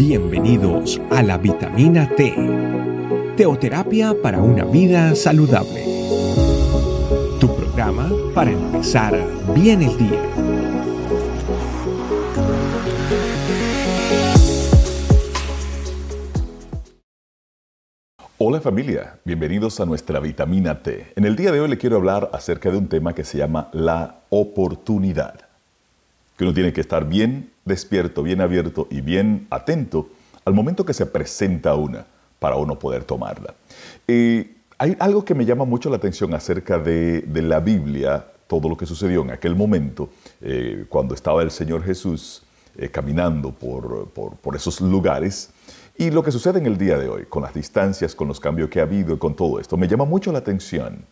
Bienvenidos a la vitamina T, teoterapia para una vida saludable. Tu programa para empezar bien el día. Hola familia, bienvenidos a nuestra vitamina T. En el día de hoy le quiero hablar acerca de un tema que se llama la oportunidad. Que uno tiene que estar bien despierto, bien abierto y bien atento al momento que se presenta una para uno poder tomarla. hay algo que me llama mucho la atención acerca de, la Biblia, todo lo que sucedió en aquel momento, eh, cuando estaba el Señor Jesús eh, caminando por, esos lugares, y lo que sucede en el día de hoy, con las distancias, con los cambios que ha habido, con todo esto. Me llama mucho la atención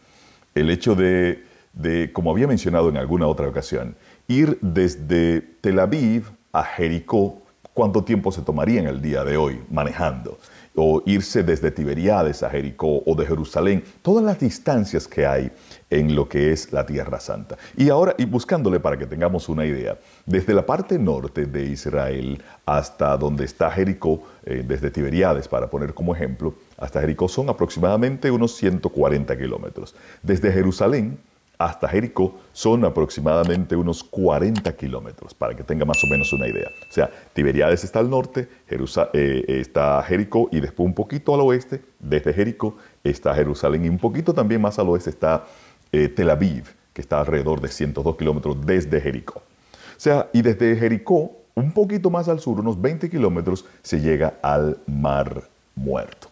el hecho de, de como había mencionado en alguna otra ocasión, ir desde Tel Aviv a Jericó, ¿cuánto tiempo se tomaría en el día de hoy manejando? O irse desde Tiberiades a Jericó o de Jerusalén, todas las distancias que hay en lo que es la Tierra Santa. Y ahora, y buscándole para que tengamos una idea, desde la parte norte de Israel hasta donde está Jericó, eh, desde Tiberiades, para poner como ejemplo, hasta Jericó son aproximadamente unos 140 kilómetros. Desde Jerusalén hasta Jericó son aproximadamente unos 40 kilómetros, para que tenga más o menos una idea. O sea, Tiberiades está al norte, eh, está Jericó y después un poquito al oeste, desde Jericó está Jerusalén y un poquito también más al oeste está eh, Tel Aviv, que está alrededor de 102 kilómetros desde Jericó. O sea, y desde Jericó, un poquito más al sur, unos 20 kilómetros, se llega al Mar Muerto.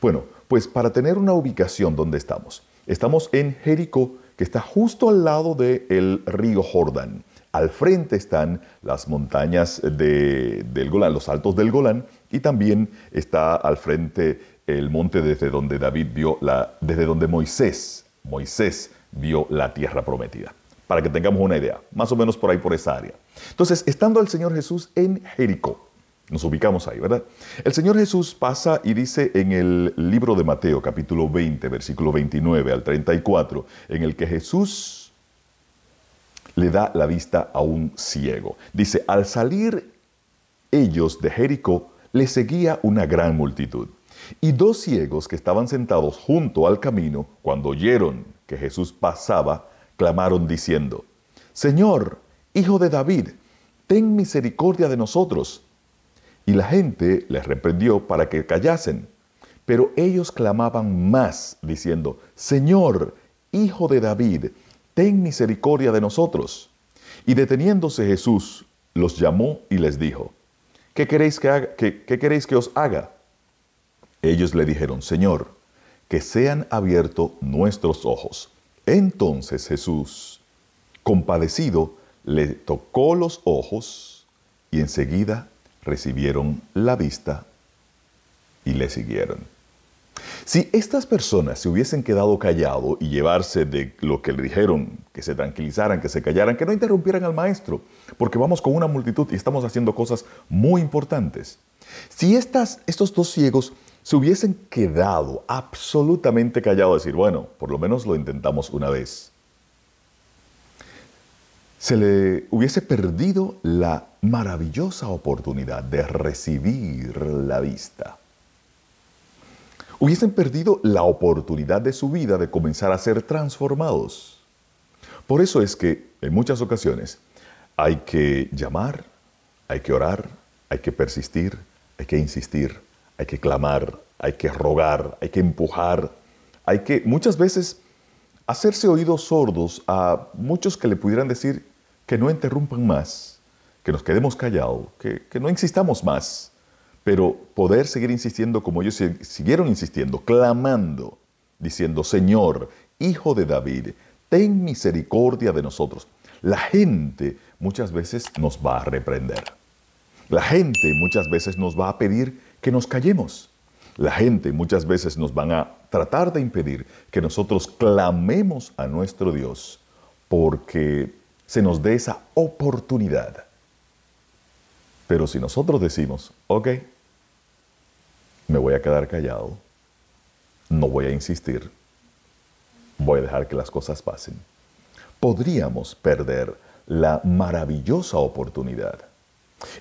Bueno, pues para tener una ubicación donde estamos, estamos en Jericó, que está justo al lado del río Jordán. Al frente están las montañas del Golán, los altos del Golán, y también está al frente el monte desde donde David vio la, desde donde Moisés, Moisés vio la tierra prometida. Para que tengamos una idea, más o menos por ahí por esa área. Entonces, estando el Señor Jesús en Jericó, nos ubicamos ahí, ¿verdad? El Señor Jesús pasa y dice en el libro de Mateo, capítulo 20, versículo 29 al 34, en el que Jesús le da la vista a un ciego. Dice, al salir ellos de Jericó, le seguía una gran multitud. Y dos ciegos que estaban sentados junto al camino, cuando oyeron que Jesús pasaba, clamaron diciendo, Señor, Hijo de David, ten misericordia de nosotros. Y la gente les reprendió para que callasen. Pero ellos clamaban más, diciendo, Señor, Hijo de David, ten misericordia de nosotros. Y deteniéndose Jesús, los llamó y les dijo, ¿qué queréis que, haga, qué, queréis que os haga? Ellos le dijeron, Señor, que sean abiertos nuestros ojos. Entonces Jesús, compadecido, le tocó los ojos y enseguida recibieron la vista y le siguieron. Si estas personas se hubiesen quedado callados y llevarse de lo que le dijeron, que se tranquilizaran, que se callaran, que no interrumpieran al maestro, porque vamos con una multitud y estamos haciendo cosas muy importantes. Si estas, estos dos ciegos se hubiesen quedado absolutamente callados, decir, bueno, por lo menos lo intentamos una vez, le hubiese perdido la maravillosa oportunidad de recibir la vista. Hubiesen perdido la oportunidad de su vida de comenzar a ser transformados. Por eso es que en muchas ocasiones hay que llamar, hay que orar, hay que persistir, hay que insistir, hay que clamar, hay que rogar, hay que empujar, hay que muchas veces hacerse oídos sordos a muchos que le pudieran decir, que no interrumpan más, que nos quedemos callados, que, no insistamos más, pero poder seguir insistiendo como ellos siguieron insistiendo, clamando, diciendo, Señor, Hijo de David, ten misericordia de nosotros. La gente muchas veces nos va a reprender. La gente muchas veces nos va a pedir que nos callemos. La gente muchas veces nos van a tratar de impedir que nosotros clamemos a nuestro Dios porque se nos dé esa oportunidad. Pero si nosotros decimos, ok, me voy a quedar callado, no voy a insistir, voy a dejar que las cosas pasen, podríamos perder la maravillosa oportunidad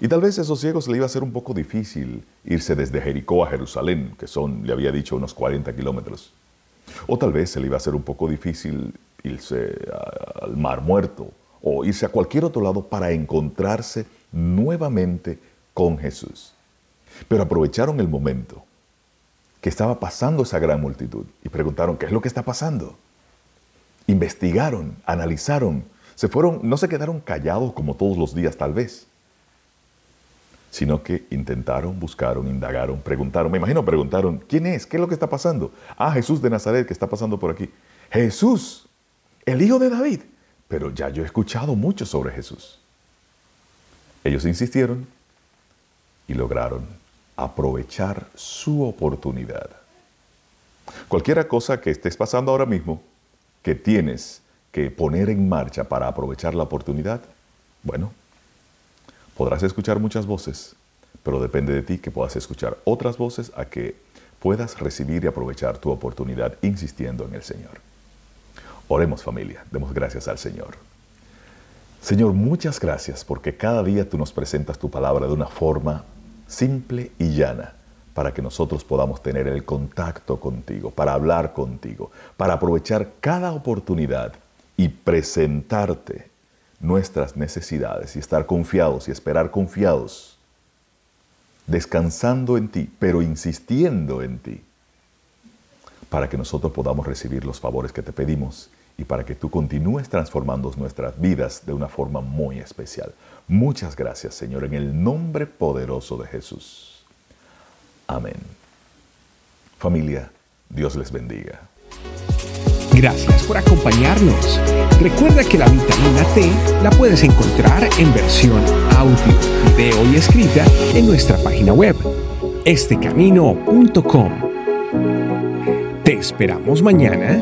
Y tal vez a esos ciegos le iba a ser un poco difícil irse desde Jericó a Jerusalén, que son, le había dicho, unos 40 kilómetros. O tal vez se le iba a ser un poco difícil irse al Mar Muerto o irse a cualquier otro lado para encontrarse nuevamente con Jesús. Pero aprovecharon el momento que estaba pasando esa gran multitud y preguntaron, ¿qué es lo que está pasando? Investigaron, analizaron, se fueron, no se quedaron callados como todos los días tal vez, sino que intentaron, buscaron, indagaron, preguntaron, me imagino preguntaron, ¿quién es? ¿Qué es lo que está pasando? Ah, Jesús de Nazaret que está pasando por aquí. Jesús, el hijo de David. Pero ya yo he escuchado mucho sobre Jesús. Ellos insistieron y lograron aprovechar su oportunidad. Cualquiera cosa que estés pasando ahora mismo, que tienes que poner en marcha para aprovechar la oportunidad, bueno, podrás escuchar muchas voces, pero depende de ti que puedas escuchar otras voces a que puedas recibir y aprovechar tu oportunidad insistiendo en el Señor. Oremos familia, demos gracias al Señor. Señor, muchas gracias porque cada día tú nos presentas tu palabra de una forma simple y llana para que nosotros podamos tener el contacto contigo, para hablar contigo, para aprovechar cada oportunidad y presentarte nuestras necesidades y estar confiados y esperar confiados, descansando en ti, pero insistiendo en ti, para que nosotros podamos recibir los favores que te pedimos y para que tú continúes transformando nuestras vidas de una forma muy especial. Muchas gracias, Señor, en el nombre poderoso de Jesús. Amén. Familia, Dios les bendiga. Gracias por acompañarnos. Recuerda que la vitamina T la puedes encontrar en versión audio, video y escrita en nuestra página web, estecamino.com. Te esperamos mañana